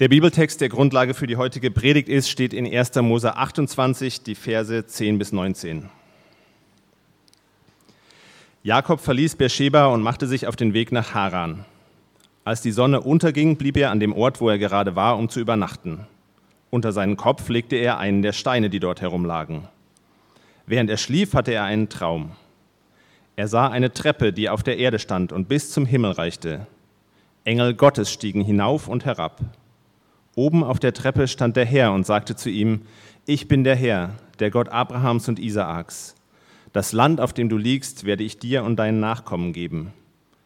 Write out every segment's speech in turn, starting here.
Der Bibeltext, der Grundlage für die heutige Predigt ist, steht in 1. Mose 28, die Verse 10 bis 19. Jakob verließ Beersheba und machte sich auf den Weg nach Haran. Als die Sonne unterging, blieb er an dem Ort, wo er gerade war, um zu übernachten. Unter seinen Kopf legte er einen der Steine, die dort herumlagen. Während er schlief, hatte er einen Traum. Er sah eine Treppe, die auf der Erde stand und bis zum Himmel reichte. Engel Gottes stiegen hinauf und herab. Oben auf der Treppe stand der Herr und sagte zu ihm, ich bin der Herr, der Gott Abrahams und Isaaks. Das Land, auf dem du liegst, werde ich dir und deinen Nachkommen geben.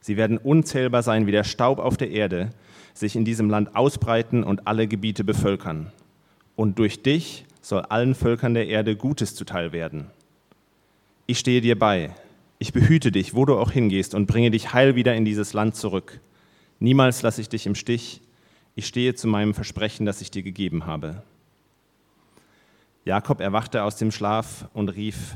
Sie werden unzählbar sein wie der Staub auf der Erde, sich in diesem Land ausbreiten und alle Gebiete bevölkern. Und durch dich soll allen Völkern der Erde Gutes zuteil werden. Ich stehe dir bei, ich behüte dich, wo du auch hingehst, und bringe dich heil wieder in dieses Land zurück. Niemals lasse ich dich im Stich, ich stehe zu meinem Versprechen, das ich dir gegeben habe. Jakob erwachte aus dem Schlaf und rief,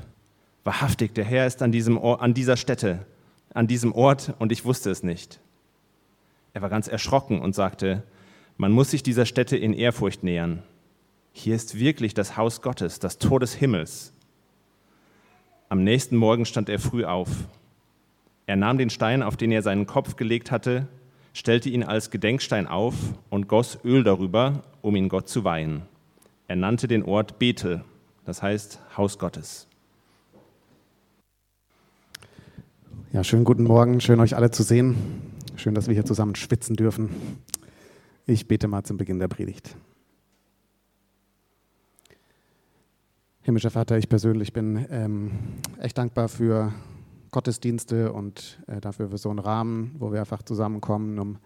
wahrhaftig, der Herr ist an, diesem Ort, an dieser Stätte, an diesem Ort, und ich wusste es nicht. Er war ganz erschrocken und sagte, man muss sich dieser Stätte in Ehrfurcht nähern. Hier ist wirklich das Haus Gottes, das Tor des Himmels. Am nächsten Morgen stand er früh auf. Er nahm den Stein, auf den er seinen Kopf gelegt hatte, stellte ihn als Gedenkstein auf und goss Öl darüber, um ihn Gott zu weihen. Er nannte den Ort Bethel, das heißt Haus Gottes. Ja, schönen guten Morgen, schön euch alle zu sehen. Schön, dass wir hier zusammen schwitzen dürfen. Ich bete mal zum Beginn der Predigt. Himmlischer Vater, ich persönlich bin ähm, echt dankbar für Gottesdienste und äh, dafür für so einen Rahmen, wo wir einfach zusammenkommen, um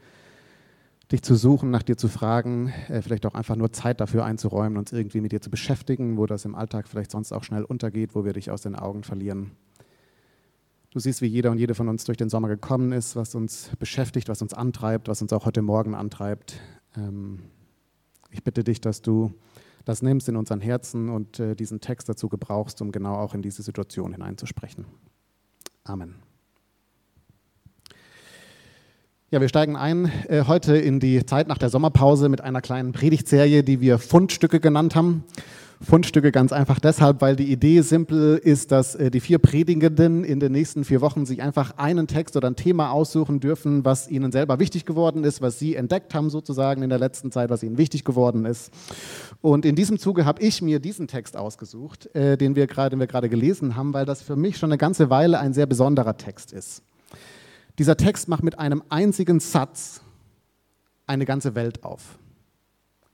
dich zu suchen, nach dir zu fragen, äh, vielleicht auch einfach nur Zeit dafür einzuräumen, uns irgendwie mit dir zu beschäftigen, wo das im Alltag vielleicht sonst auch schnell untergeht, wo wir dich aus den Augen verlieren. Du siehst, wie jeder und jede von uns durch den Sommer gekommen ist, was uns beschäftigt, was uns antreibt, was uns auch heute Morgen antreibt. Ähm, ich bitte dich, dass du das nimmst in unseren Herzen und äh, diesen Text dazu gebrauchst, um genau auch in diese Situation hineinzusprechen. Amen. Ja, wir steigen ein äh, heute in die Zeit nach der Sommerpause mit einer kleinen Predigtserie, die wir Fundstücke genannt haben. Fundstücke ganz einfach deshalb, weil die Idee simpel ist, dass äh, die vier Predigenden in den nächsten vier Wochen sich einfach einen Text oder ein Thema aussuchen dürfen, was ihnen selber wichtig geworden ist, was sie entdeckt haben sozusagen in der letzten Zeit, was ihnen wichtig geworden ist. Und in diesem Zuge habe ich mir diesen Text ausgesucht, äh, den wir gerade, den wir gerade gelesen haben, weil das für mich schon eine ganze Weile ein sehr besonderer Text ist. Dieser Text macht mit einem einzigen Satz eine ganze Welt auf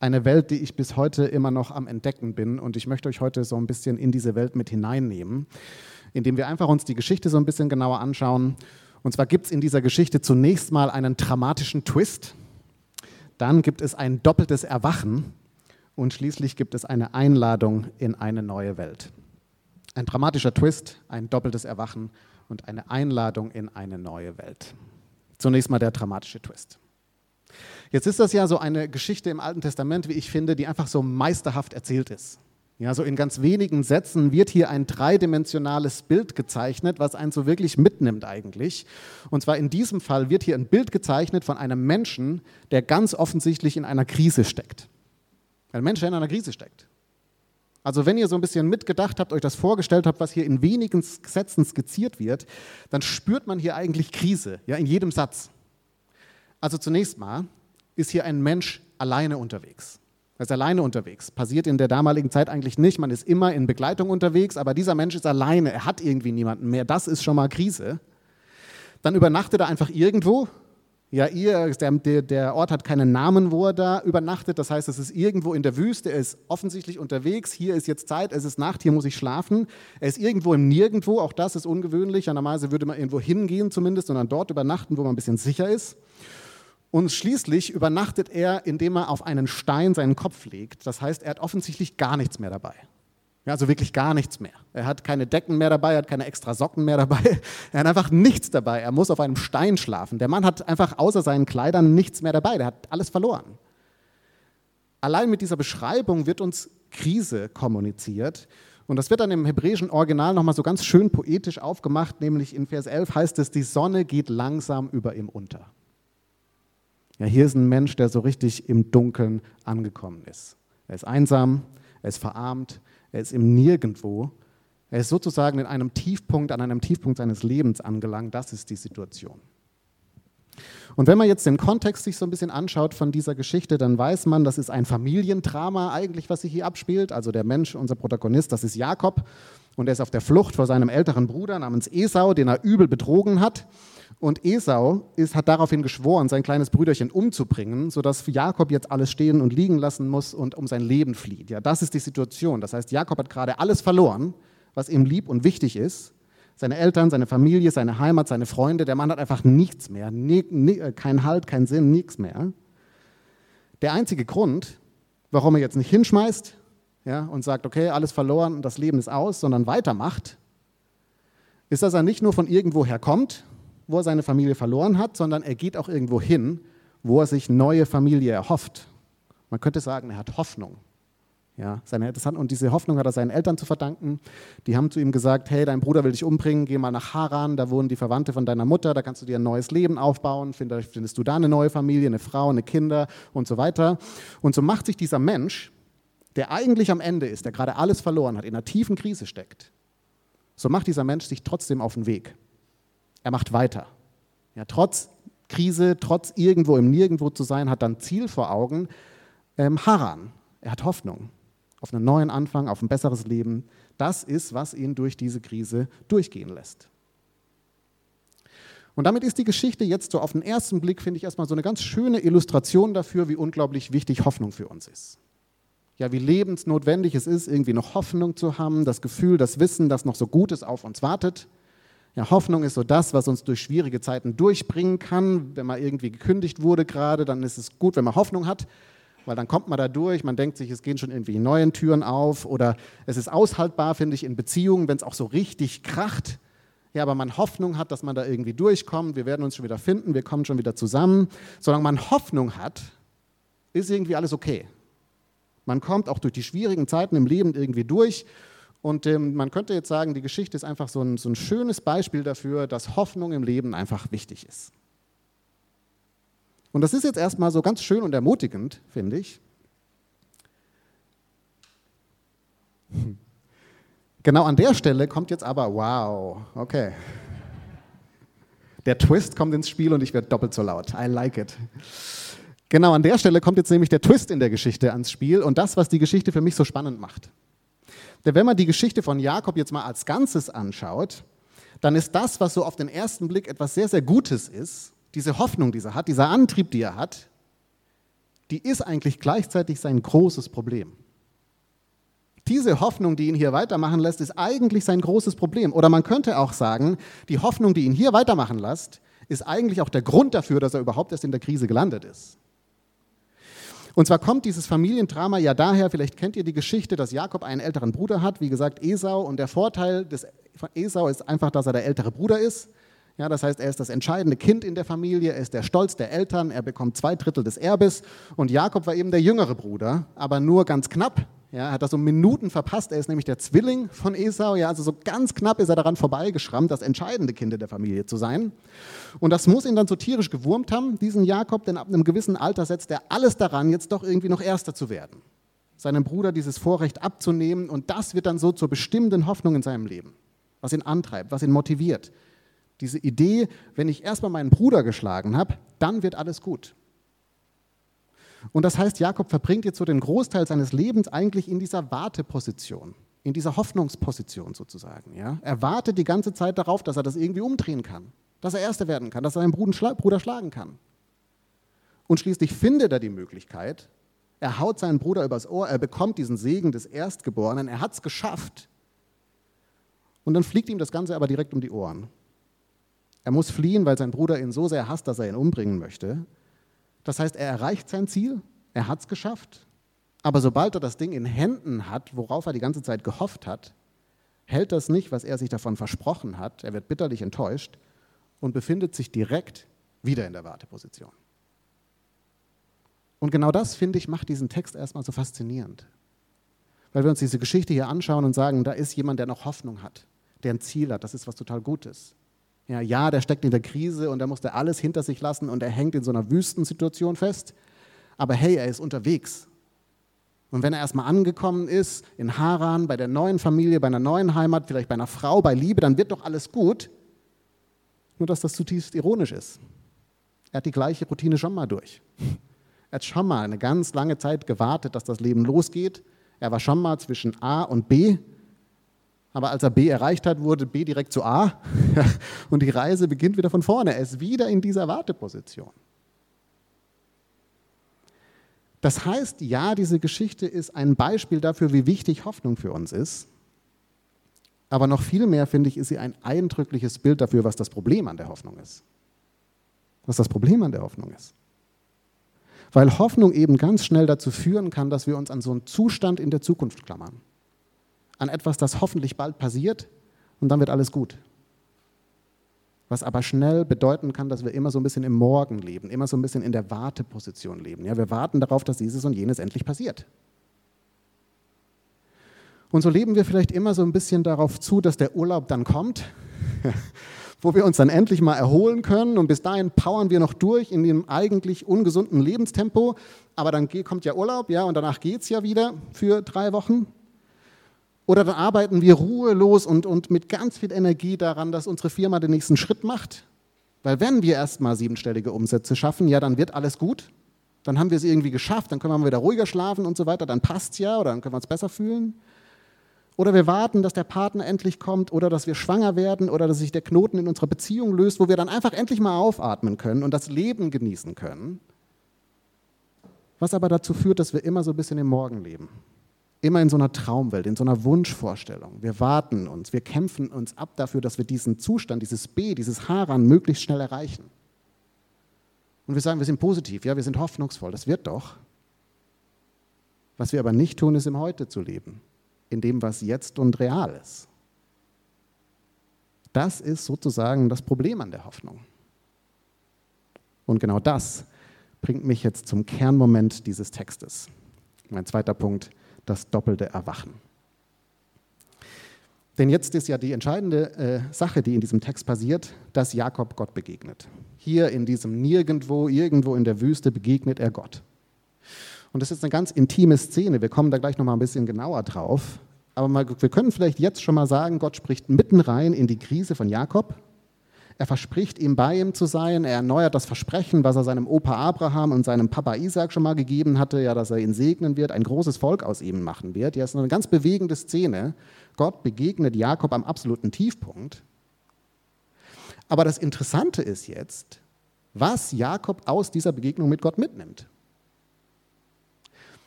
eine Welt, die ich bis heute immer noch am Entdecken bin. Und ich möchte euch heute so ein bisschen in diese Welt mit hineinnehmen, indem wir einfach uns die Geschichte so ein bisschen genauer anschauen. Und zwar gibt es in dieser Geschichte zunächst mal einen dramatischen Twist, dann gibt es ein doppeltes Erwachen und schließlich gibt es eine Einladung in eine neue Welt. Ein dramatischer Twist, ein doppeltes Erwachen und eine Einladung in eine neue Welt. Zunächst mal der dramatische Twist. Jetzt ist das ja so eine Geschichte im Alten Testament, wie ich finde, die einfach so meisterhaft erzählt ist. Ja, so in ganz wenigen Sätzen wird hier ein dreidimensionales Bild gezeichnet, was einen so wirklich mitnimmt eigentlich. Und zwar in diesem Fall wird hier ein Bild gezeichnet von einem Menschen, der ganz offensichtlich in einer Krise steckt. Ein Mensch, der in einer Krise steckt. Also wenn ihr so ein bisschen mitgedacht habt, euch das vorgestellt habt, was hier in wenigen Sätzen skizziert wird, dann spürt man hier eigentlich Krise, ja, in jedem Satz. Also zunächst mal, ist hier ein Mensch alleine unterwegs. Er ist alleine unterwegs. Passiert in der damaligen Zeit eigentlich nicht. Man ist immer in Begleitung unterwegs, aber dieser Mensch ist alleine. Er hat irgendwie niemanden mehr. Das ist schon mal Krise. Dann übernachtet er einfach irgendwo. Ja, ihr, der, der Ort hat keinen Namen, wo er da übernachtet. Das heißt, es ist irgendwo in der Wüste. Er ist offensichtlich unterwegs. Hier ist jetzt Zeit, es ist Nacht, hier muss ich schlafen. Er ist irgendwo im Nirgendwo. Auch das ist ungewöhnlich. Normalerweise würde man irgendwo hingehen zumindest und dann dort übernachten, wo man ein bisschen sicher ist. Und schließlich übernachtet er, indem er auf einen Stein seinen Kopf legt. Das heißt, er hat offensichtlich gar nichts mehr dabei. Ja, also wirklich gar nichts mehr. Er hat keine Decken mehr dabei, er hat keine extra Socken mehr dabei. Er hat einfach nichts dabei. Er muss auf einem Stein schlafen. Der Mann hat einfach außer seinen Kleidern nichts mehr dabei. Der hat alles verloren. Allein mit dieser Beschreibung wird uns Krise kommuniziert. Und das wird dann im hebräischen Original nochmal so ganz schön poetisch aufgemacht, nämlich in Vers 11 heißt es, die Sonne geht langsam über ihm unter. Ja, hier ist ein Mensch, der so richtig im Dunkeln angekommen ist. Er ist einsam, er ist verarmt, er ist im Nirgendwo. Er ist sozusagen in einem Tiefpunkt, an einem Tiefpunkt seines Lebens angelangt. Das ist die Situation. Und wenn man jetzt den Kontext sich so ein bisschen anschaut von dieser Geschichte, dann weiß man, das ist ein Familiendrama eigentlich, was sich hier abspielt. Also der Mensch, unser Protagonist, das ist Jakob und er ist auf der Flucht vor seinem älteren Bruder namens Esau, den er übel betrogen hat. Und Esau ist, hat daraufhin geschworen, sein kleines Brüderchen umzubringen, sodass Jakob jetzt alles stehen und liegen lassen muss und um sein Leben flieht. Ja, das ist die Situation. Das heißt, Jakob hat gerade alles verloren, was ihm lieb und wichtig ist seine Eltern, seine Familie, seine Heimat, seine Freunde. Der Mann hat einfach nichts mehr, nie, nie, äh, kein Halt, keinen Sinn, nichts mehr. Der einzige Grund, warum er jetzt nicht hinschmeißt ja, und sagt, okay, alles verloren und das Leben ist aus, sondern weitermacht, ist, dass er nicht nur von irgendwoher kommt, wo er seine Familie verloren hat, sondern er geht auch irgendwo hin, wo er sich neue Familie erhofft. Man könnte sagen, er hat Hoffnung. Ja, seine, hat, und diese Hoffnung hat er seinen Eltern zu verdanken. Die haben zu ihm gesagt, hey, dein Bruder will dich umbringen, geh mal nach Haran, da wohnen die Verwandte von deiner Mutter, da kannst du dir ein neues Leben aufbauen, findest, findest du da eine neue Familie, eine Frau, eine Kinder und so weiter. Und so macht sich dieser Mensch, der eigentlich am Ende ist, der gerade alles verloren hat, in einer tiefen Krise steckt, so macht dieser Mensch sich trotzdem auf den Weg. Er macht weiter. Ja, trotz Krise, trotz irgendwo im Nirgendwo zu sein, hat dann Ziel vor Augen, ähm, Haran. Er hat Hoffnung auf einen neuen Anfang, auf ein besseres Leben. Das ist, was ihn durch diese Krise durchgehen lässt. Und damit ist die Geschichte jetzt so auf den ersten Blick, finde ich, erstmal so eine ganz schöne Illustration dafür, wie unglaublich wichtig Hoffnung für uns ist. Ja, wie lebensnotwendig es ist, irgendwie noch Hoffnung zu haben, das Gefühl, das Wissen, dass noch so Gutes auf uns wartet. Ja, Hoffnung ist so das, was uns durch schwierige Zeiten durchbringen kann. Wenn man irgendwie gekündigt wurde gerade, dann ist es gut, wenn man Hoffnung hat weil dann kommt man da durch, man denkt sich, es gehen schon irgendwie neue Türen auf oder es ist aushaltbar, finde ich, in Beziehungen, wenn es auch so richtig kracht. Ja, aber man Hoffnung hat, dass man da irgendwie durchkommt, wir werden uns schon wieder finden, wir kommen schon wieder zusammen. Solange man Hoffnung hat, ist irgendwie alles okay. Man kommt auch durch die schwierigen Zeiten im Leben irgendwie durch. Und ähm, man könnte jetzt sagen, die Geschichte ist einfach so ein, so ein schönes Beispiel dafür, dass Hoffnung im Leben einfach wichtig ist. Und das ist jetzt erstmal so ganz schön und ermutigend, finde ich. Genau an der Stelle kommt jetzt aber, wow, okay. Der Twist kommt ins Spiel und ich werde doppelt so laut. I like it. Genau an der Stelle kommt jetzt nämlich der Twist in der Geschichte ans Spiel und das, was die Geschichte für mich so spannend macht. Denn wenn man die Geschichte von Jakob jetzt mal als Ganzes anschaut, dann ist das, was so auf den ersten Blick etwas sehr, sehr Gutes ist, diese Hoffnung, die er hat, dieser Antrieb, die er hat, die ist eigentlich gleichzeitig sein großes Problem. Diese Hoffnung, die ihn hier weitermachen lässt, ist eigentlich sein großes Problem. Oder man könnte auch sagen, die Hoffnung, die ihn hier weitermachen lässt, ist eigentlich auch der Grund dafür, dass er überhaupt erst in der Krise gelandet ist. Und zwar kommt dieses Familiendrama ja daher, vielleicht kennt ihr die Geschichte, dass Jakob einen älteren Bruder hat, wie gesagt Esau. Und der Vorteil des Esau ist einfach, dass er der ältere Bruder ist. Ja, das heißt, er ist das entscheidende Kind in der Familie, er ist der Stolz der Eltern, er bekommt zwei Drittel des Erbes und Jakob war eben der jüngere Bruder, aber nur ganz knapp. Ja, hat das so Minuten verpasst, er ist nämlich der Zwilling von Esau, ja, also so ganz knapp ist er daran vorbeigeschrammt, das entscheidende Kind in der Familie zu sein. Und das muss ihn dann so tierisch gewurmt haben, diesen Jakob, denn ab einem gewissen Alter setzt er alles daran, jetzt doch irgendwie noch Erster zu werden. Seinem Bruder dieses Vorrecht abzunehmen und das wird dann so zur bestimmenden Hoffnung in seinem Leben, was ihn antreibt, was ihn motiviert, diese Idee, wenn ich erstmal meinen Bruder geschlagen habe, dann wird alles gut. Und das heißt, Jakob verbringt jetzt so den Großteil seines Lebens eigentlich in dieser Warteposition, in dieser Hoffnungsposition sozusagen. Ja? Er wartet die ganze Zeit darauf, dass er das irgendwie umdrehen kann, dass er Erster werden kann, dass er seinen Bruder schlagen kann. Und schließlich findet er die Möglichkeit, er haut seinen Bruder übers Ohr, er bekommt diesen Segen des Erstgeborenen, er hat es geschafft. Und dann fliegt ihm das Ganze aber direkt um die Ohren. Er muss fliehen, weil sein Bruder ihn so sehr hasst, dass er ihn umbringen möchte. Das heißt, er erreicht sein Ziel, er hat es geschafft. Aber sobald er das Ding in Händen hat, worauf er die ganze Zeit gehofft hat, hält das nicht, was er sich davon versprochen hat. Er wird bitterlich enttäuscht und befindet sich direkt wieder in der Warteposition. Und genau das, finde ich, macht diesen Text erstmal so faszinierend. Weil wir uns diese Geschichte hier anschauen und sagen, da ist jemand, der noch Hoffnung hat, der ein Ziel hat, das ist was total Gutes. Ja, ja, der steckt in der Krise und er musste alles hinter sich lassen und er hängt in so einer Wüstensituation fest. Aber hey, er ist unterwegs. Und wenn er erstmal angekommen ist in Haran, bei der neuen Familie, bei einer neuen Heimat, vielleicht bei einer Frau, bei Liebe, dann wird doch alles gut. Nur dass das zutiefst ironisch ist. Er hat die gleiche Routine schon mal durch. Er hat schon mal eine ganz lange Zeit gewartet, dass das Leben losgeht. Er war schon mal zwischen A und B. Aber als er B erreicht hat, wurde B direkt zu A. Und die Reise beginnt wieder von vorne. Er ist wieder in dieser Warteposition. Das heißt, ja, diese Geschichte ist ein Beispiel dafür, wie wichtig Hoffnung für uns ist. Aber noch viel mehr, finde ich, ist sie ein eindrückliches Bild dafür, was das Problem an der Hoffnung ist. Was das Problem an der Hoffnung ist. Weil Hoffnung eben ganz schnell dazu führen kann, dass wir uns an so einen Zustand in der Zukunft klammern. An etwas, das hoffentlich bald passiert und dann wird alles gut. Was aber schnell bedeuten kann, dass wir immer so ein bisschen im Morgen leben, immer so ein bisschen in der Warteposition leben. Ja, wir warten darauf, dass dieses und jenes endlich passiert. Und so leben wir vielleicht immer so ein bisschen darauf zu, dass der Urlaub dann kommt wo wir uns dann endlich mal erholen können. Und bis dahin powern wir noch durch in dem eigentlich ungesunden Lebenstempo. Aber dann kommt ja Urlaub, ja, und danach geht es ja wieder für drei Wochen. Oder dann arbeiten wir ruhelos und, und mit ganz viel Energie daran, dass unsere Firma den nächsten Schritt macht. Weil wenn wir erstmal siebenstellige Umsätze schaffen, ja, dann wird alles gut. Dann haben wir es irgendwie geschafft, dann können wir wieder ruhiger schlafen und so weiter, dann passt es ja oder dann können wir uns besser fühlen. Oder wir warten, dass der Partner endlich kommt oder dass wir schwanger werden oder dass sich der Knoten in unserer Beziehung löst, wo wir dann einfach endlich mal aufatmen können und das Leben genießen können. Was aber dazu führt, dass wir immer so ein bisschen im Morgen leben. Immer in so einer Traumwelt, in so einer Wunschvorstellung. Wir warten uns, wir kämpfen uns ab dafür, dass wir diesen Zustand, dieses B, dieses Haran möglichst schnell erreichen. Und wir sagen, wir sind positiv, ja, wir sind hoffnungsvoll, das wird doch. Was wir aber nicht tun, ist im Heute zu leben in dem, was jetzt und real ist. Das ist sozusagen das Problem an der Hoffnung. Und genau das bringt mich jetzt zum Kernmoment dieses Textes. Mein zweiter Punkt, das doppelte Erwachen. Denn jetzt ist ja die entscheidende äh, Sache, die in diesem Text passiert, dass Jakob Gott begegnet. Hier in diesem Nirgendwo, irgendwo in der Wüste begegnet er Gott. Und das ist eine ganz intime Szene. Wir kommen da gleich noch mal ein bisschen genauer drauf. Aber mal, wir können vielleicht jetzt schon mal sagen, Gott spricht mitten rein in die Krise von Jakob. Er verspricht ihm bei ihm zu sein. Er erneuert das Versprechen, was er seinem Opa Abraham und seinem Papa Isaac schon mal gegeben hatte, ja, dass er ihn segnen wird, ein großes Volk aus ihm machen wird. Ja, ist eine ganz bewegende Szene. Gott begegnet Jakob am absoluten Tiefpunkt. Aber das Interessante ist jetzt, was Jakob aus dieser Begegnung mit Gott mitnimmt.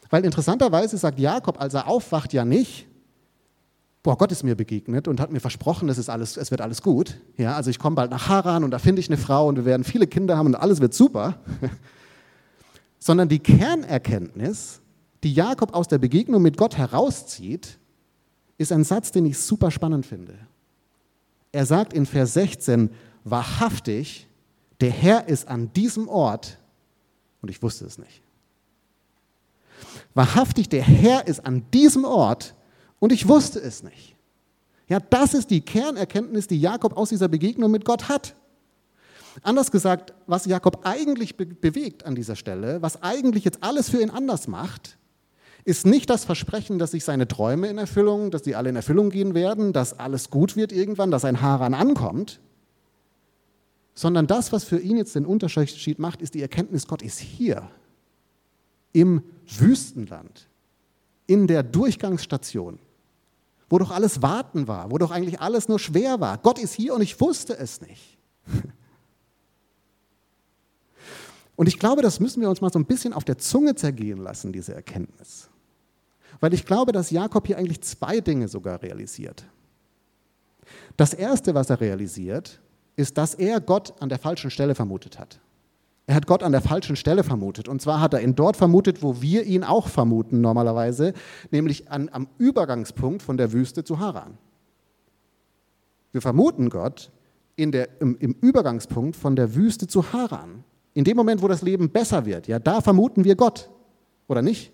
Weil interessanterweise sagt Jakob, als er aufwacht, ja nicht, boah, Gott ist mir begegnet und hat mir versprochen, es, ist alles, es wird alles gut. Ja, also ich komme bald nach Haran und da finde ich eine Frau und wir werden viele Kinder haben und alles wird super. Sondern die Kernerkenntnis, die Jakob aus der Begegnung mit Gott herauszieht, ist ein Satz, den ich super spannend finde. Er sagt in Vers 16, wahrhaftig, der Herr ist an diesem Ort und ich wusste es nicht. Wahrhaftig, der Herr ist an diesem Ort und ich wusste es nicht. Ja, das ist die Kernerkenntnis, die Jakob aus dieser Begegnung mit Gott hat. Anders gesagt, was Jakob eigentlich be bewegt an dieser Stelle, was eigentlich jetzt alles für ihn anders macht, ist nicht das Versprechen, dass sich seine Träume in Erfüllung, dass die alle in Erfüllung gehen werden, dass alles gut wird irgendwann, dass ein Haran ankommt, sondern das, was für ihn jetzt den Unterschied macht, ist die Erkenntnis, Gott ist hier, im Wüstenland, in der Durchgangsstation, wo doch alles Warten war, wo doch eigentlich alles nur schwer war. Gott ist hier und ich wusste es nicht. Und ich glaube, das müssen wir uns mal so ein bisschen auf der Zunge zergehen lassen, diese Erkenntnis. Weil ich glaube, dass Jakob hier eigentlich zwei Dinge sogar realisiert. Das Erste, was er realisiert, ist, dass er Gott an der falschen Stelle vermutet hat. Er hat Gott an der falschen Stelle vermutet. Und zwar hat er ihn dort vermutet, wo wir ihn auch vermuten normalerweise, nämlich an, am Übergangspunkt von der Wüste zu Haran. Wir vermuten Gott in der, im, im Übergangspunkt von der Wüste zu Haran. In dem Moment, wo das Leben besser wird, ja, da vermuten wir Gott. Oder nicht?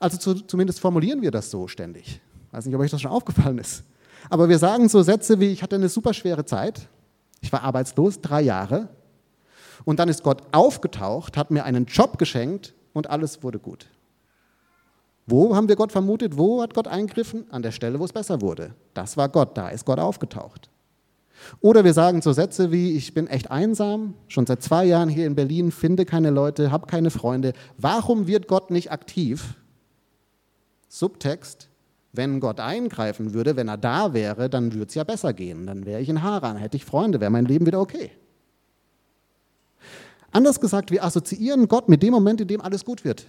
Also zu, zumindest formulieren wir das so ständig. Ich weiß nicht, ob euch das schon aufgefallen ist. Aber wir sagen so Sätze wie, ich hatte eine super schwere Zeit, ich war arbeitslos, drei Jahre, und dann ist Gott aufgetaucht, hat mir einen Job geschenkt und alles wurde gut. Wo haben wir Gott vermutet? Wo hat Gott eingegriffen? An der Stelle, wo es besser wurde. Das war Gott, da ist Gott aufgetaucht. Oder wir sagen so Sätze wie, ich bin echt einsam, schon seit zwei Jahren hier in Berlin, finde keine Leute, habe keine Freunde. Warum wird Gott nicht aktiv? Subtext, wenn Gott eingreifen würde, wenn er da wäre, dann würde es ja besser gehen. Dann wäre ich in Haran, hätte ich Freunde, wäre mein Leben wieder okay. Anders gesagt, wir assoziieren Gott mit dem Moment, in dem alles gut wird.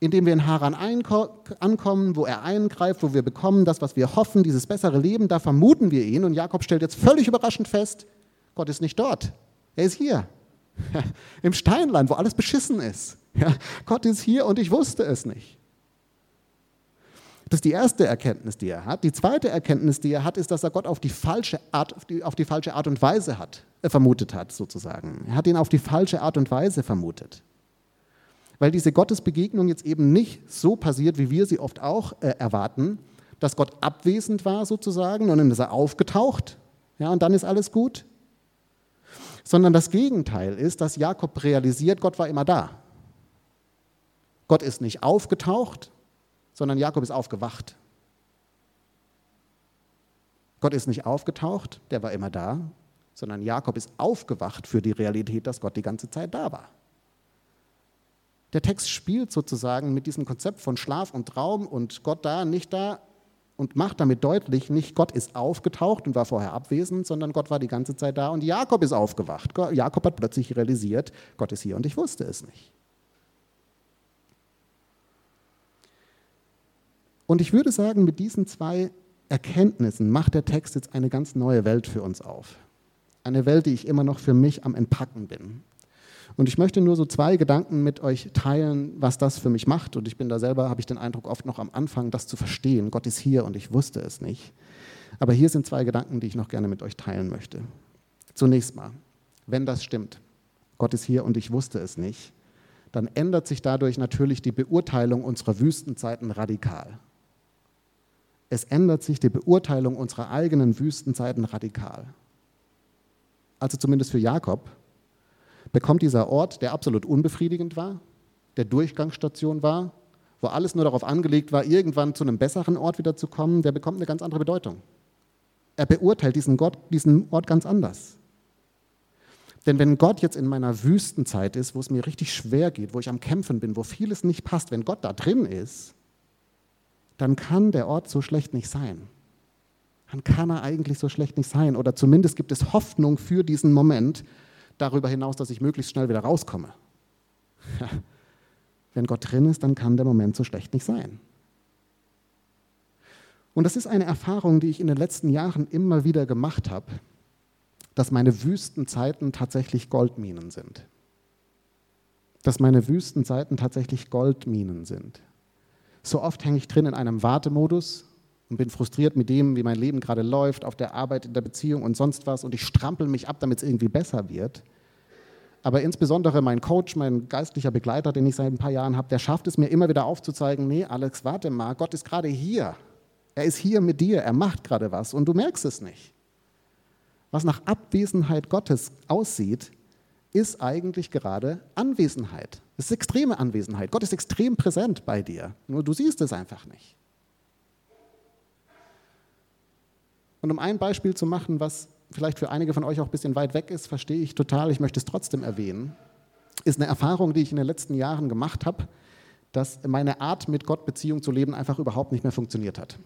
In dem wir in Haran ankommen, wo er eingreift, wo wir bekommen das, was wir hoffen, dieses bessere Leben, da vermuten wir ihn. Und Jakob stellt jetzt völlig überraschend fest, Gott ist nicht dort. Er ist hier. Im Steinland, wo alles beschissen ist. Ja, Gott ist hier und ich wusste es nicht. Das ist die erste Erkenntnis, die er hat. Die zweite Erkenntnis, die er hat, ist, dass er Gott auf die falsche Art, auf die, auf die falsche Art und Weise hat, äh, vermutet hat, sozusagen. Er hat ihn auf die falsche Art und Weise vermutet. Weil diese Gottesbegegnung jetzt eben nicht so passiert, wie wir sie oft auch äh, erwarten, dass Gott abwesend war sozusagen und dann ist er aufgetaucht ja, und dann ist alles gut. Sondern das Gegenteil ist, dass Jakob realisiert, Gott war immer da. Gott ist nicht aufgetaucht, sondern Jakob ist aufgewacht. Gott ist nicht aufgetaucht, der war immer da, sondern Jakob ist aufgewacht für die Realität, dass Gott die ganze Zeit da war. Der Text spielt sozusagen mit diesem Konzept von Schlaf und Traum und Gott da, nicht da und macht damit deutlich, nicht Gott ist aufgetaucht und war vorher abwesend, sondern Gott war die ganze Zeit da und Jakob ist aufgewacht. Jakob hat plötzlich realisiert, Gott ist hier und ich wusste es nicht. Und ich würde sagen, mit diesen zwei Erkenntnissen macht der Text jetzt eine ganz neue Welt für uns auf. Eine Welt, die ich immer noch für mich am Entpacken bin. Und ich möchte nur so zwei Gedanken mit euch teilen, was das für mich macht. Und ich bin da selber, habe ich den Eindruck, oft noch am Anfang, das zu verstehen. Gott ist hier und ich wusste es nicht. Aber hier sind zwei Gedanken, die ich noch gerne mit euch teilen möchte. Zunächst mal, wenn das stimmt, Gott ist hier und ich wusste es nicht, dann ändert sich dadurch natürlich die Beurteilung unserer Wüstenzeiten radikal es ändert sich die Beurteilung unserer eigenen Wüstenzeiten radikal. Also zumindest für Jakob bekommt dieser Ort, der absolut unbefriedigend war, der Durchgangsstation war, wo alles nur darauf angelegt war, irgendwann zu einem besseren Ort wieder zu kommen, der bekommt eine ganz andere Bedeutung. Er beurteilt diesen, Gott, diesen Ort ganz anders. Denn wenn Gott jetzt in meiner Wüstenzeit ist, wo es mir richtig schwer geht, wo ich am Kämpfen bin, wo vieles nicht passt, wenn Gott da drin ist, dann kann der Ort so schlecht nicht sein. Dann kann er eigentlich so schlecht nicht sein. Oder zumindest gibt es Hoffnung für diesen Moment, darüber hinaus, dass ich möglichst schnell wieder rauskomme. Wenn Gott drin ist, dann kann der Moment so schlecht nicht sein. Und das ist eine Erfahrung, die ich in den letzten Jahren immer wieder gemacht habe, dass meine Wüstenzeiten tatsächlich Goldminen sind. Dass meine Wüstenzeiten tatsächlich Goldminen sind. So oft hänge ich drin in einem Wartemodus und bin frustriert mit dem, wie mein Leben gerade läuft, auf der Arbeit, in der Beziehung und sonst was und ich strampel mich ab, damit es irgendwie besser wird. Aber insbesondere mein Coach, mein geistlicher Begleiter, den ich seit ein paar Jahren habe, der schafft es mir immer wieder aufzuzeigen, nee, Alex, warte mal, Gott ist gerade hier. Er ist hier mit dir, er macht gerade was und du merkst es nicht. Was nach Abwesenheit Gottes aussieht, ist eigentlich gerade Anwesenheit. Es ist extreme Anwesenheit. Gott ist extrem präsent bei dir. Nur du siehst es einfach nicht. Und um ein Beispiel zu machen, was vielleicht für einige von euch auch ein bisschen weit weg ist, verstehe ich total, ich möchte es trotzdem erwähnen, ist eine Erfahrung, die ich in den letzten Jahren gemacht habe, dass meine Art, mit Gott Beziehung zu leben, einfach überhaupt nicht mehr funktioniert hat.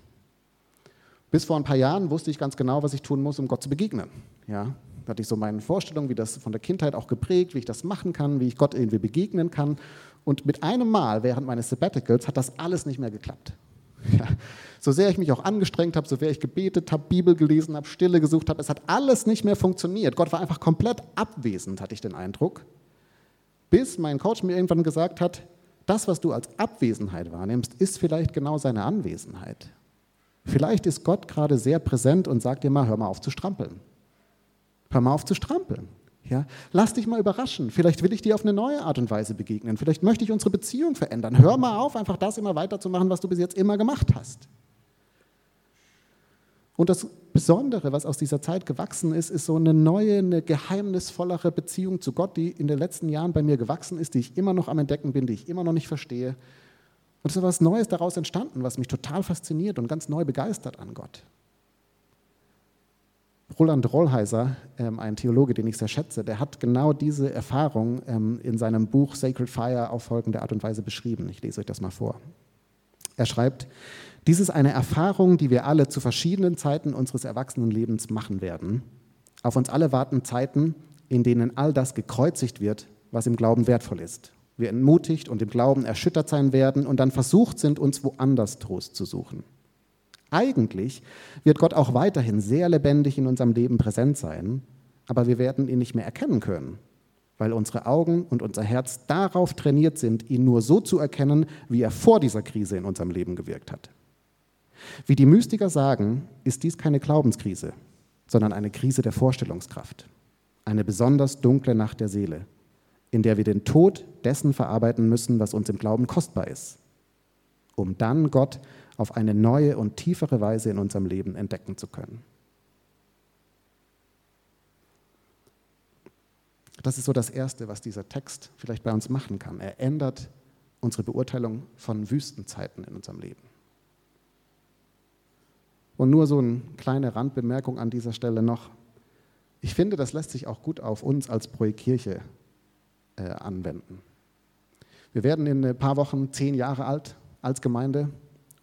Bis vor ein paar Jahren wusste ich ganz genau, was ich tun muss, um Gott zu begegnen. Ja, da hatte ich so meine Vorstellung, wie das von der Kindheit auch geprägt, wie ich das machen kann, wie ich Gott irgendwie begegnen kann. Und mit einem Mal während meines Sabbaticals hat das alles nicht mehr geklappt. Ja. So sehr ich mich auch angestrengt habe, so sehr ich gebetet habe, Bibel gelesen habe, Stille gesucht habe, es hat alles nicht mehr funktioniert. Gott war einfach komplett abwesend, hatte ich den Eindruck. Bis mein Coach mir irgendwann gesagt hat, das, was du als Abwesenheit wahrnimmst, ist vielleicht genau seine Anwesenheit. Vielleicht ist Gott gerade sehr präsent und sagt dir mal, hör mal auf zu strampeln. Hör mal auf zu strampeln. Ja? Lass dich mal überraschen. Vielleicht will ich dir auf eine neue Art und Weise begegnen. Vielleicht möchte ich unsere Beziehung verändern. Hör mal auf, einfach das immer weiterzumachen, was du bis jetzt immer gemacht hast. Und das Besondere, was aus dieser Zeit gewachsen ist, ist so eine neue, eine geheimnisvollere Beziehung zu Gott, die in den letzten Jahren bei mir gewachsen ist, die ich immer noch am Entdecken bin, die ich immer noch nicht verstehe. Und es ist etwas Neues daraus entstanden, was mich total fasziniert und ganz neu begeistert an Gott. Roland Rollheiser, ähm, ein Theologe, den ich sehr schätze, der hat genau diese Erfahrung ähm, in seinem Buch Sacred Fire auf folgende Art und Weise beschrieben. Ich lese euch das mal vor. Er schreibt, dies ist eine Erfahrung, die wir alle zu verschiedenen Zeiten unseres Erwachsenenlebens machen werden. Auf uns alle warten Zeiten, in denen all das gekreuzigt wird, was im Glauben wertvoll ist. Wir entmutigt und im Glauben erschüttert sein werden und dann versucht sind, uns woanders Trost zu suchen. Eigentlich wird Gott auch weiterhin sehr lebendig in unserem Leben präsent sein, aber wir werden ihn nicht mehr erkennen können, weil unsere Augen und unser Herz darauf trainiert sind, ihn nur so zu erkennen, wie er vor dieser Krise in unserem Leben gewirkt hat. Wie die Mystiker sagen, ist dies keine Glaubenskrise, sondern eine Krise der Vorstellungskraft. Eine besonders dunkle Nacht der Seele, in der wir den Tod dessen verarbeiten müssen, was uns im Glauben kostbar ist, um dann Gott auf eine neue und tiefere Weise in unserem Leben entdecken zu können. Das ist so das Erste, was dieser Text vielleicht bei uns machen kann. Er ändert unsere Beurteilung von Wüstenzeiten in unserem Leben. Und nur so eine kleine Randbemerkung an dieser Stelle noch. Ich finde, das lässt sich auch gut auf uns als Projektkirche äh, anwenden. Wir werden in ein paar Wochen zehn Jahre alt als Gemeinde.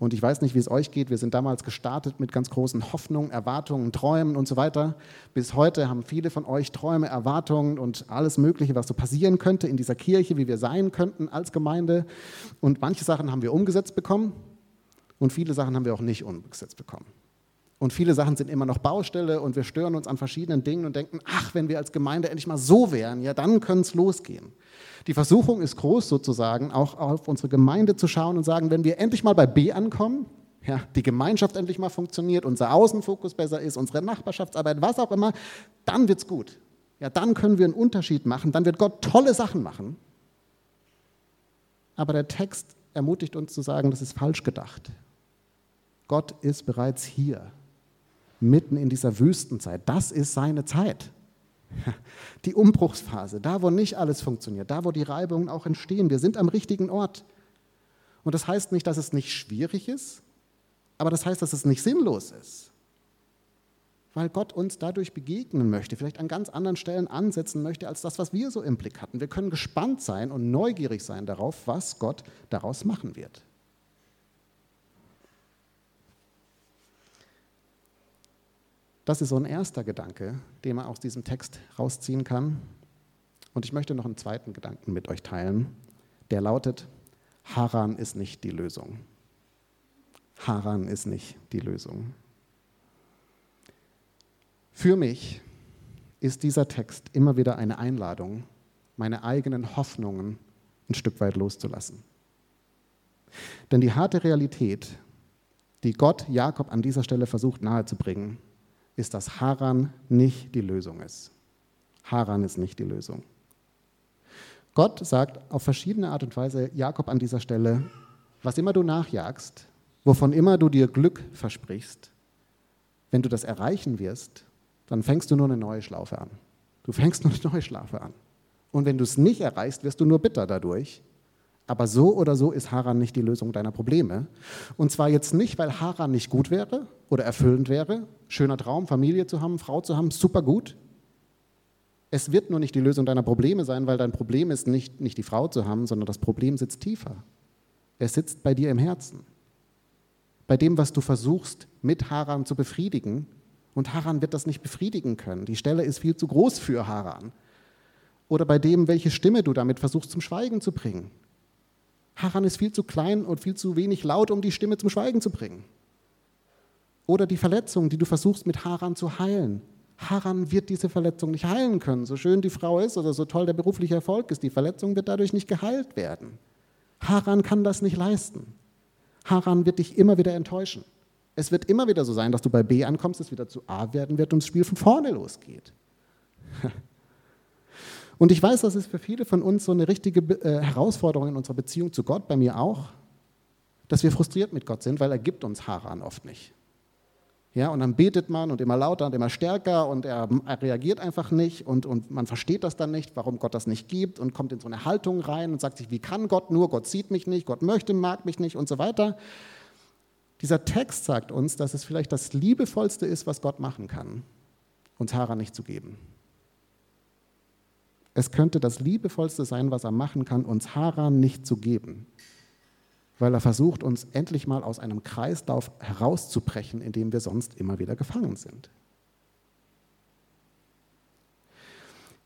Und ich weiß nicht, wie es euch geht. Wir sind damals gestartet mit ganz großen Hoffnungen, Erwartungen, Träumen und so weiter. Bis heute haben viele von euch Träume, Erwartungen und alles Mögliche, was so passieren könnte in dieser Kirche, wie wir sein könnten als Gemeinde. Und manche Sachen haben wir umgesetzt bekommen und viele Sachen haben wir auch nicht umgesetzt bekommen. Und viele Sachen sind immer noch Baustelle und wir stören uns an verschiedenen Dingen und denken, ach, wenn wir als Gemeinde endlich mal so wären, ja, dann könnte es losgehen. Die Versuchung ist groß sozusagen, auch auf unsere Gemeinde zu schauen und sagen, wenn wir endlich mal bei B ankommen, ja, die Gemeinschaft endlich mal funktioniert, unser Außenfokus besser ist, unsere Nachbarschaftsarbeit, was auch immer, dann wird es gut. Ja, dann können wir einen Unterschied machen, dann wird Gott tolle Sachen machen. Aber der Text ermutigt uns zu sagen, das ist falsch gedacht. Gott ist bereits hier mitten in dieser Wüstenzeit. Das ist seine Zeit. Die Umbruchsphase, da wo nicht alles funktioniert, da wo die Reibungen auch entstehen. Wir sind am richtigen Ort. Und das heißt nicht, dass es nicht schwierig ist, aber das heißt, dass es nicht sinnlos ist. Weil Gott uns dadurch begegnen möchte, vielleicht an ganz anderen Stellen ansetzen möchte, als das, was wir so im Blick hatten. Wir können gespannt sein und neugierig sein darauf, was Gott daraus machen wird. Das ist so ein erster Gedanke, den man aus diesem Text rausziehen kann. Und ich möchte noch einen zweiten Gedanken mit euch teilen, der lautet, Haran ist nicht die Lösung. Haran ist nicht die Lösung. Für mich ist dieser Text immer wieder eine Einladung, meine eigenen Hoffnungen ein Stück weit loszulassen. Denn die harte Realität, die Gott Jakob an dieser Stelle versucht nahezubringen, ist, dass Haran nicht die Lösung ist. Haran ist nicht die Lösung. Gott sagt auf verschiedene Art und Weise Jakob an dieser Stelle, was immer du nachjagst, wovon immer du dir Glück versprichst, wenn du das erreichen wirst, dann fängst du nur eine neue Schlaufe an. Du fängst nur eine neue Schlaufe an. Und wenn du es nicht erreichst, wirst du nur bitter dadurch, aber so oder so ist Haran nicht die Lösung deiner Probleme. Und zwar jetzt nicht, weil Haran nicht gut wäre oder erfüllend wäre. Schöner Traum, Familie zu haben, Frau zu haben, super gut. Es wird nur nicht die Lösung deiner Probleme sein, weil dein Problem ist nicht, nicht die Frau zu haben, sondern das Problem sitzt tiefer. Es sitzt bei dir im Herzen. Bei dem, was du versuchst, mit Haran zu befriedigen. Und Haran wird das nicht befriedigen können. Die Stelle ist viel zu groß für Haran. Oder bei dem, welche Stimme du damit versuchst zum Schweigen zu bringen. Haran ist viel zu klein und viel zu wenig laut, um die Stimme zum Schweigen zu bringen. Oder die Verletzung, die du versuchst mit Haran zu heilen. Haran wird diese Verletzung nicht heilen können. So schön die Frau ist oder so toll der berufliche Erfolg ist, die Verletzung wird dadurch nicht geheilt werden. Haran kann das nicht leisten. Haran wird dich immer wieder enttäuschen. Es wird immer wieder so sein, dass du bei B ankommst, es wieder zu A werden wird und das Spiel von vorne losgeht. Und ich weiß, das ist für viele von uns so eine richtige äh, Herausforderung in unserer Beziehung zu Gott, bei mir auch, dass wir frustriert mit Gott sind, weil er gibt uns Haran oft nicht. Ja, und dann betet man und immer lauter und immer stärker und er, er, reagiert einfach nicht und, und man versteht das dann nicht, warum Gott das nicht gibt und kommt in so eine Haltung rein und sagt sich, wie kann Gott nur, Gott sieht mich nicht, Gott möchte, mag mich nicht und so weiter. Dieser Text sagt uns, dass es vielleicht das Liebevollste ist, was Gott machen kann, uns Haran nicht zu geben. Es könnte das Liebevollste sein, was er machen kann, uns Haran nicht zu geben weil er versucht, uns endlich mal aus einem Kreislauf herauszubrechen, in dem wir sonst immer wieder gefangen sind.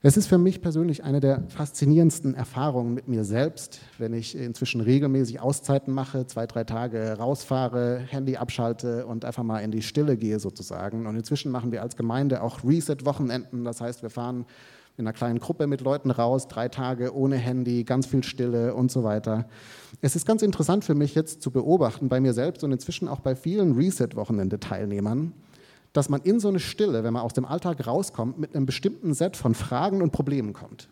Es ist für mich persönlich eine der faszinierendsten Erfahrungen mit mir selbst, wenn ich inzwischen regelmäßig Auszeiten mache, zwei, drei Tage rausfahre, Handy abschalte und einfach mal in die Stille gehe sozusagen. Und inzwischen machen wir als Gemeinde auch Reset-Wochenenden. Das heißt, wir fahren in einer kleinen Gruppe mit Leuten raus, drei Tage ohne Handy, ganz viel Stille und so weiter. Es ist ganz interessant für mich jetzt zu beobachten, bei mir selbst und inzwischen auch bei vielen Reset-Wochenende-Teilnehmern, dass man in so eine Stille, wenn man aus dem Alltag rauskommt, mit einem bestimmten Set von Fragen und Problemen kommt.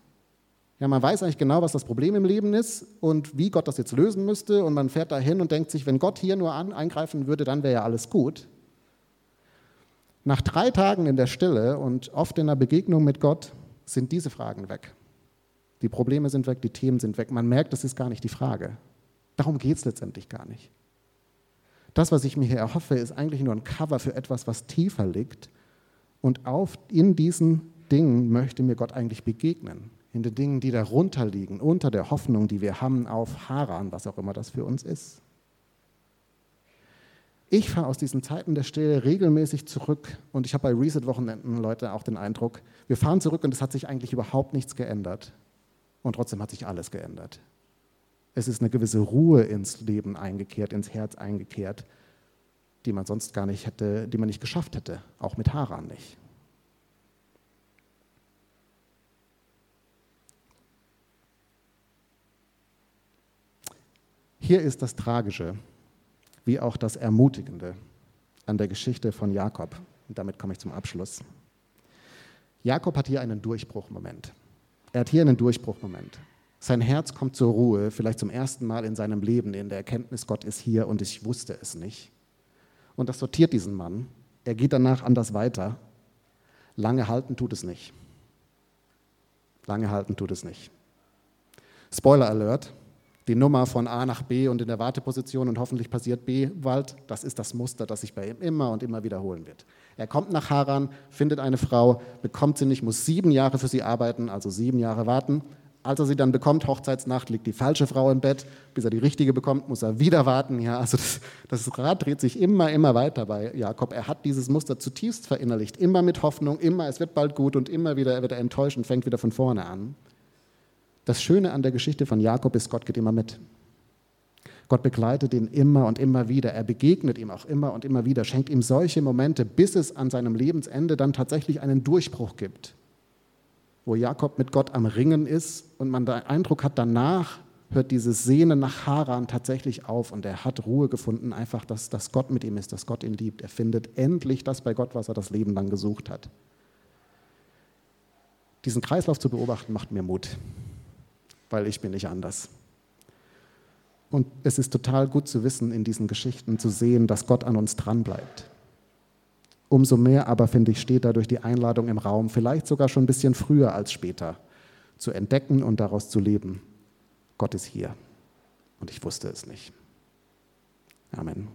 Ja, man weiß eigentlich genau, was das Problem im Leben ist und wie Gott das jetzt lösen müsste und man fährt dahin und denkt sich, wenn Gott hier nur an, eingreifen würde, dann wäre ja alles gut. Nach drei Tagen in der Stille und oft in der Begegnung mit Gott sind diese Fragen weg. Die Probleme sind weg, die Themen sind weg. Man merkt, das ist gar nicht die Frage. Darum geht es letztendlich gar nicht. Das, was ich mir hier erhoffe, ist eigentlich nur ein Cover für etwas, was tiefer liegt. Und auf, in diesen Dingen möchte mir Gott eigentlich begegnen. In den Dingen, die darunter liegen, unter der Hoffnung, die wir haben auf Haran, was auch immer das für uns ist. Ich fahre aus diesen Zeiten der Stille regelmäßig zurück und ich habe bei Reset-Wochenenden, Leute, auch den Eindruck, wir fahren zurück und es hat sich eigentlich überhaupt nichts geändert. Und trotzdem hat sich alles geändert. Es ist eine gewisse Ruhe ins Leben eingekehrt, ins Herz eingekehrt, die man sonst gar nicht hätte, die man nicht geschafft hätte, auch mit Haran nicht. Hier ist das Tragische wie auch das Ermutigende an der Geschichte von Jakob. Und damit komme ich zum Abschluss. Jakob hat hier einen Durchbruchmoment. Er hat hier einen Durchbruchmoment. Sein Herz kommt zur Ruhe, vielleicht zum ersten Mal in seinem Leben, in der Erkenntnis, Gott ist hier und ich wusste es nicht. Und das sortiert diesen Mann. Er geht danach anders weiter. Lange halten tut es nicht. Lange halten tut es nicht. Spoiler Alert, die Nummer von A nach B und in der Warteposition und hoffentlich passiert B Wald, das ist das Muster, das sich bei ihm immer und immer wiederholen wird. Er kommt nach Haran, findet eine Frau, bekommt sie nicht, muss sieben Jahre für sie arbeiten, also sieben Jahre warten. Als er sie dann bekommt, Hochzeitsnacht, liegt die falsche Frau im Bett. Bis er die richtige bekommt, muss er wieder warten. Ja, also das, das Rad dreht sich immer, immer weiter bei Jakob. Er hat dieses Muster zutiefst verinnerlicht. Immer mit Hoffnung, immer, es wird bald gut und immer wieder wird er enttäuscht und fängt wieder von vorne an. Das Schöne an der Geschichte von Jakob ist, Gott geht immer mit. Gott begleitet ihn immer und immer wieder. Er begegnet ihm auch immer und immer wieder, schenkt ihm solche Momente, bis es an seinem Lebensende dann tatsächlich einen Durchbruch gibt, wo Jakob mit Gott am Ringen ist und man den Eindruck hat, danach hört dieses Sehnen nach Haran tatsächlich auf und er hat Ruhe gefunden, einfach, dass, dass Gott mit ihm ist, dass Gott ihn liebt. Er findet endlich das bei Gott, was er das Leben lang gesucht hat. Diesen Kreislauf zu beobachten, macht mir Mut weil ich bin nicht anders. Und es ist total gut zu wissen, in diesen Geschichten zu sehen, dass Gott an uns dranbleibt. Umso mehr aber, finde ich, steht dadurch die Einladung im Raum, vielleicht sogar schon ein bisschen früher als später, zu entdecken und daraus zu leben. Gott ist hier. Und ich wusste es nicht. Amen.